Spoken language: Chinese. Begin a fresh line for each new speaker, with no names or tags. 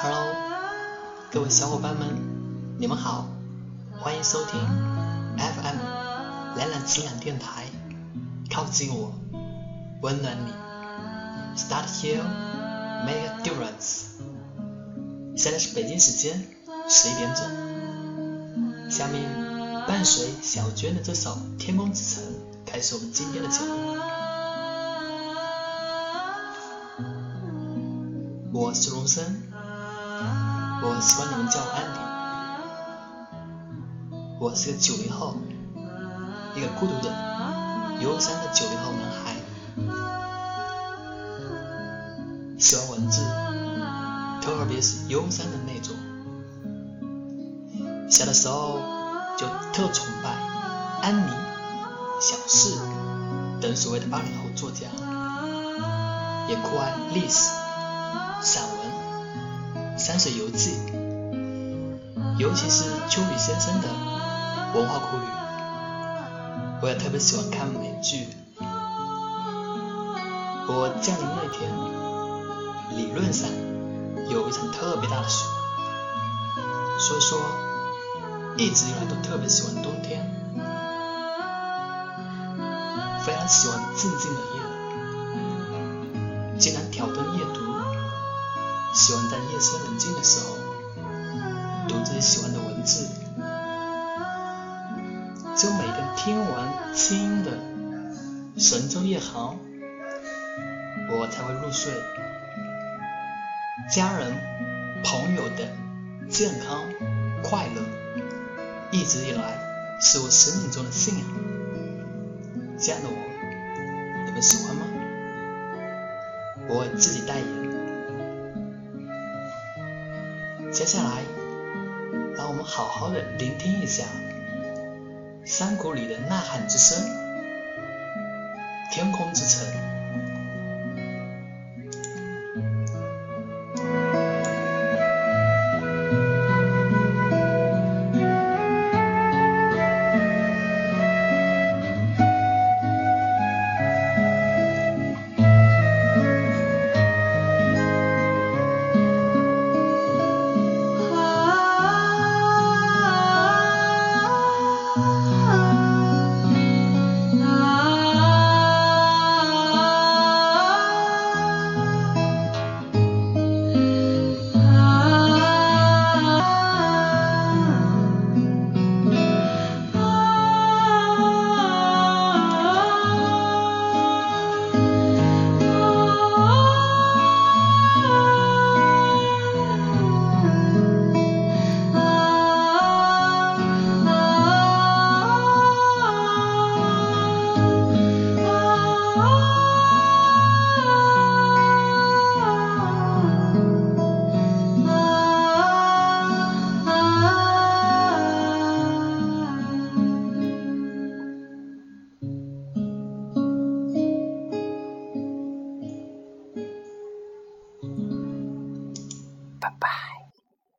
Hello，各位小伙伴们，你们好，欢迎收听 FM 蓝蓝情感电台，靠近我，温暖你，Start here, make a difference。现在是北京时间十一点整，下面伴随小娟的这首《天空之城》，开始我们今天的节目。我是龙生。我喜欢你们叫我安迪。我是个九零后，一个孤独的、忧伤的九零后男孩。喜欢文字，特别是忧伤的那种。小的时候就特崇拜安妮、小四等所谓的八零后作家，也酷爱历史、《山水游记》，尤其是秋雨先生的《文化苦旅》，我也特别喜欢看美剧。我降临那天，理论上有一场特别大的雪，所以说一直以来都特别喜欢冬天，非常喜欢静静的夜，竟然挑灯夜读。喜欢在夜深人静的时候读自己喜欢的文字，只有每天听完轻音的《神州夜航》，我才会入睡。家人、朋友的健康、快乐，一直以来是我生命中的信仰。这样的我，你们喜欢接下来，让我们好好的聆听一下山谷里的呐喊之声，天空之城。拜拜。